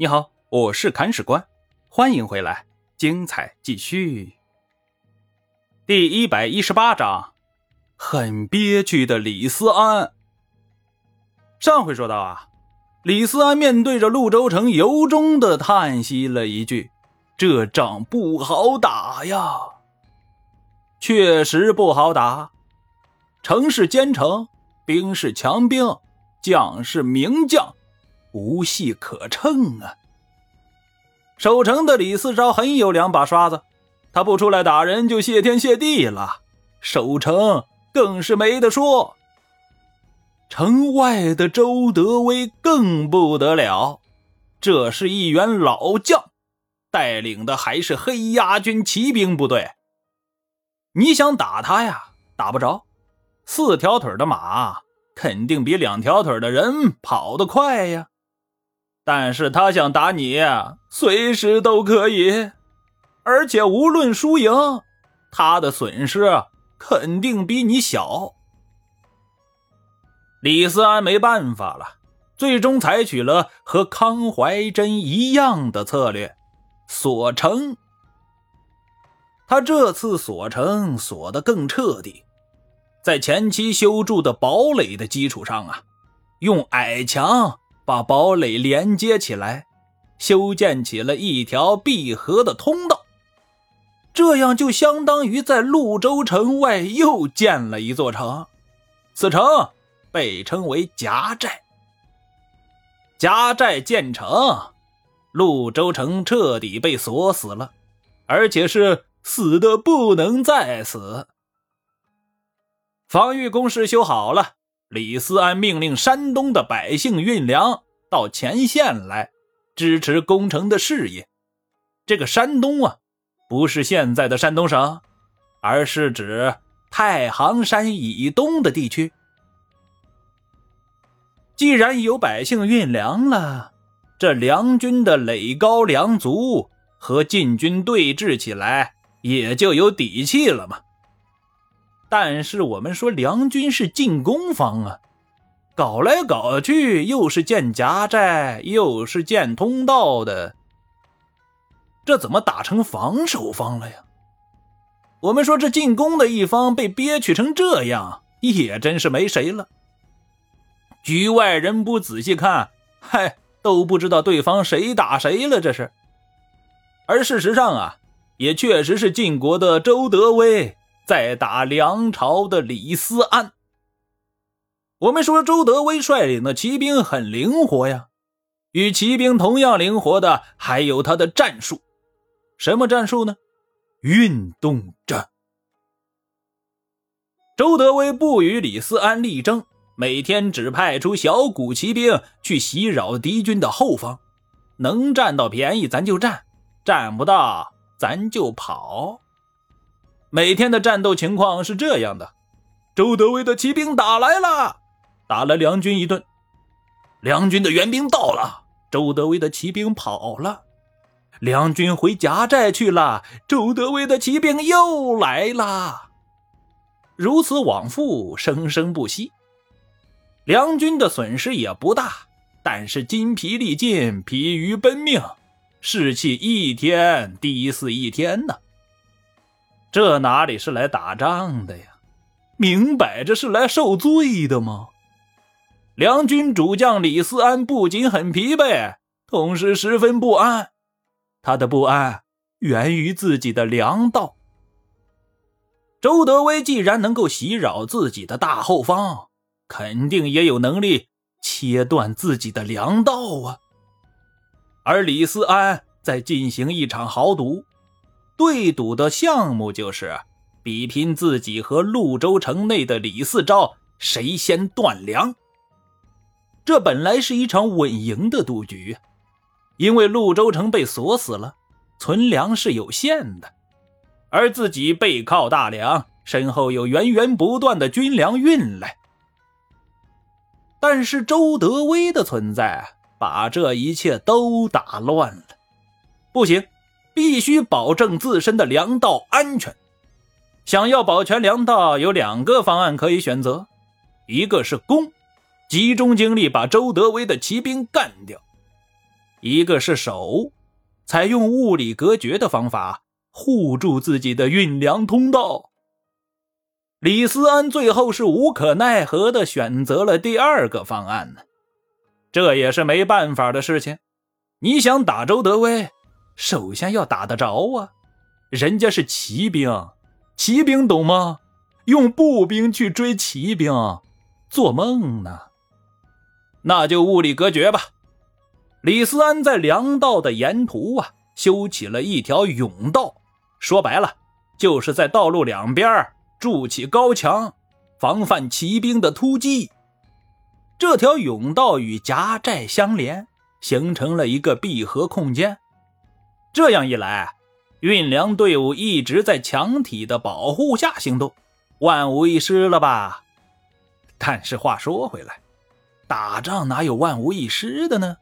你好，我是砍史官，欢迎回来，精彩继续。第一百一十八章，很憋屈的李思安。上回说到啊，李思安面对着陆州城，由衷的叹息了一句：“这仗不好打呀，确实不好打。城是坚城，兵是强兵，将是名将。”无戏可乘啊！守城的李四招很有两把刷子，他不出来打人就谢天谢地了。守城更是没得说。城外的周德威更不得了，这是一员老将，带领的还是黑鸦军骑兵部队。你想打他呀，打不着。四条腿的马肯定比两条腿的人跑得快呀。但是他想打你，随时都可以，而且无论输赢，他的损失肯定比你小。李思安没办法了，最终采取了和康怀真一样的策略，锁城。他这次锁城锁得更彻底，在前期修筑的堡垒的基础上啊，用矮墙。把堡垒连接起来，修建起了一条闭合的通道，这样就相当于在潞州城外又建了一座城。此城被称为夹寨。夹寨建成，潞州城彻底被锁死了，而且是死的不能再死。防御工事修好了。李思安命令山东的百姓运粮到前线来，支持攻城的事业。这个山东啊，不是现在的山东省，而是指太行山以东的地区。既然有百姓运粮了，这梁军的垒高粮足，和晋军对峙起来也就有底气了嘛。但是我们说梁军是进攻方啊，搞来搞去又是建夹寨，又是建通道的，这怎么打成防守方了呀？我们说这进攻的一方被憋屈成这样，也真是没谁了。局外人不仔细看，嗨，都不知道对方谁打谁了。这是，而事实上啊，也确实是晋国的周德威。在打梁朝的李思安。我们说周德威率领的骑兵很灵活呀，与骑兵同样灵活的还有他的战术。什么战术呢？运动战。周德威不与李思安力争，每天只派出小股骑兵去袭扰敌军的后方，能占到便宜咱就占，占不到咱就跑。每天的战斗情况是这样的：周德威的骑兵打来了，打了梁军一顿；梁军的援兵到了，周德威的骑兵跑了；梁军回夹寨去了，周德威的骑兵又来了。如此往复，生生不息。梁军的损失也不大，但是筋疲力尽，疲于奔命，士气一天低似一天呢。这哪里是来打仗的呀？明摆着是来受罪的吗？梁军主将李思安不仅很疲惫，同时十分不安。他的不安源于自己的粮道。周德威既然能够袭扰自己的大后方，肯定也有能力切断自己的粮道啊。而李思安在进行一场豪赌。对赌的项目就是比拼自己和潞州城内的李四钊谁先断粮。这本来是一场稳赢的赌局，因为潞州城被锁死了，存粮是有限的，而自己背靠大梁，身后有源源不断的军粮运来。但是周德威的存在把这一切都打乱了，不行。必须保证自身的粮道安全。想要保全粮道，有两个方案可以选择：一个是攻，集中精力把周德威的骑兵干掉；一个是守，采用物理隔绝的方法护住自己的运粮通道。李思安最后是无可奈何的选择了第二个方案呢，这也是没办法的事情。你想打周德威，首先要打得着啊，人家是骑兵，骑兵懂吗？用步兵去追骑兵，做梦呢！那就物理隔绝吧。李思安在粮道的沿途啊，修起了一条甬道，说白了，就是在道路两边筑起高墙，防范骑兵的突击。这条甬道与夹寨相连，形成了一个闭合空间。这样一来，运粮队伍一直在墙体的保护下行动。万无一失了吧？但是话说回来，打仗哪有万无一失的呢？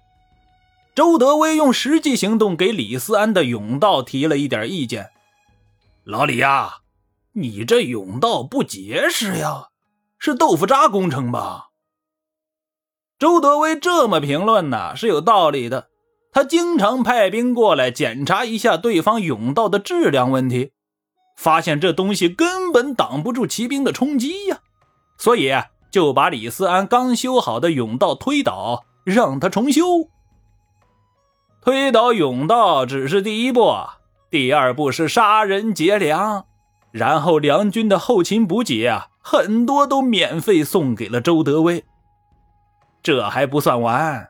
周德威用实际行动给李思安的甬道提了一点意见：“老李呀，你这甬道不结实呀，是豆腐渣工程吧？”周德威这么评论呢，是有道理的。他经常派兵过来检查一下对方甬道的质量问题。发现这东西根本挡不住骑兵的冲击呀，所以就把李思安刚修好的甬道推倒，让他重修。推倒甬道只是第一步，第二步是杀人劫粮，然后梁军的后勤补给啊，很多都免费送给了周德威。这还不算完。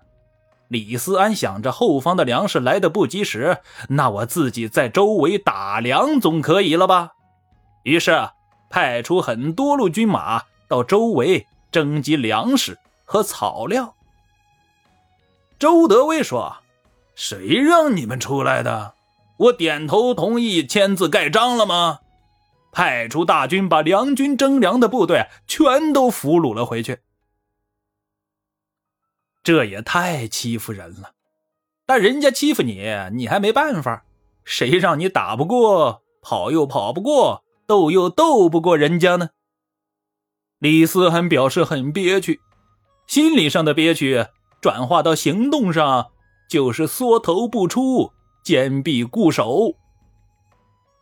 李思安想着后方的粮食来的不及时，那我自己在周围打粮总可以了吧？于是派出很多路军马到周围征集粮食和草料。周德威说：“谁让你们出来的？我点头同意，签字盖章了吗？”派出大军把梁军征粮的部队全都俘虏了回去。这也太欺负人了，但人家欺负你，你还没办法。谁让你打不过，跑又跑不过，斗又斗不过人家呢？李思涵表示很憋屈，心理上的憋屈转化到行动上，就是缩头不出，坚壁固守。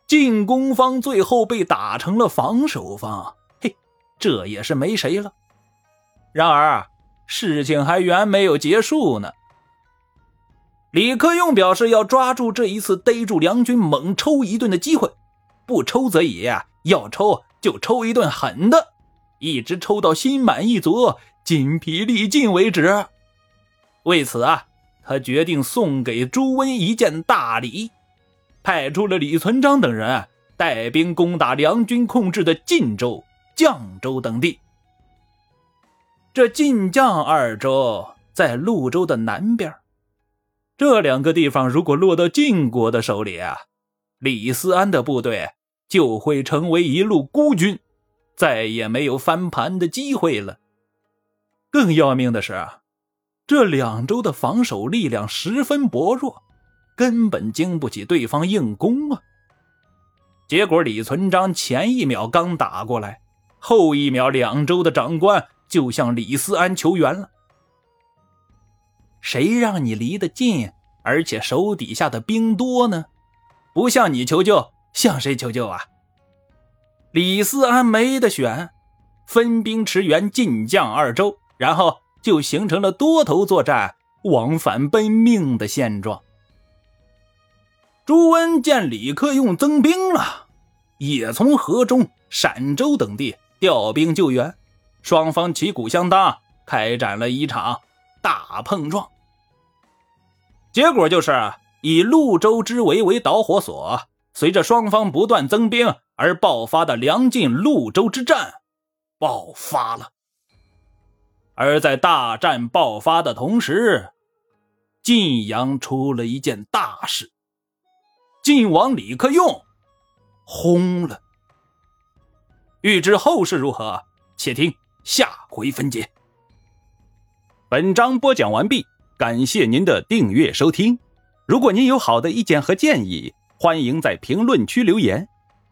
进攻方最后被打成了防守方，嘿，这也是没谁了。然而。事情还远没有结束呢。李克用表示要抓住这一次逮住梁军猛抽一顿的机会，不抽则已，要抽就抽一顿狠的，一直抽到心满意足、筋疲力尽为止。为此啊，他决定送给朱温一件大礼，派出了李存璋等人带兵攻打梁军控制的晋州、绛州等地。这晋绛二州在潞州的南边，这两个地方如果落到晋国的手里啊，李思安的部队就会成为一路孤军，再也没有翻盘的机会了。更要命的是，这两州的防守力量十分薄弱，根本经不起对方硬攻啊。结果李存璋前一秒刚打过来，后一秒两州的长官。就向李思安求援了。谁让你离得近，而且手底下的兵多呢？不向你求救，向谁求救啊？李思安没得选，分兵驰援晋绛二州，然后就形成了多头作战、往返奔命的现状。朱温见李克用增兵了，也从河中、陕州等地调兵救援。双方旗鼓相当，开展了一场大碰撞。结果就是以潞州之围为导火索，随着双方不断增兵而爆发的梁晋潞州之战爆发了。而在大战爆发的同时，晋阳出了一件大事：晋王李克用轰了。欲知后事如何，且听。下回分解。本章播讲完毕，感谢您的订阅收听。如果您有好的意见和建议，欢迎在评论区留言。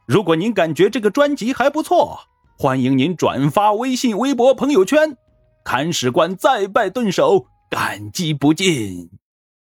如果您感觉这个专辑还不错，欢迎您转发微信、微博、朋友圈。看史官再拜顿首，感激不尽。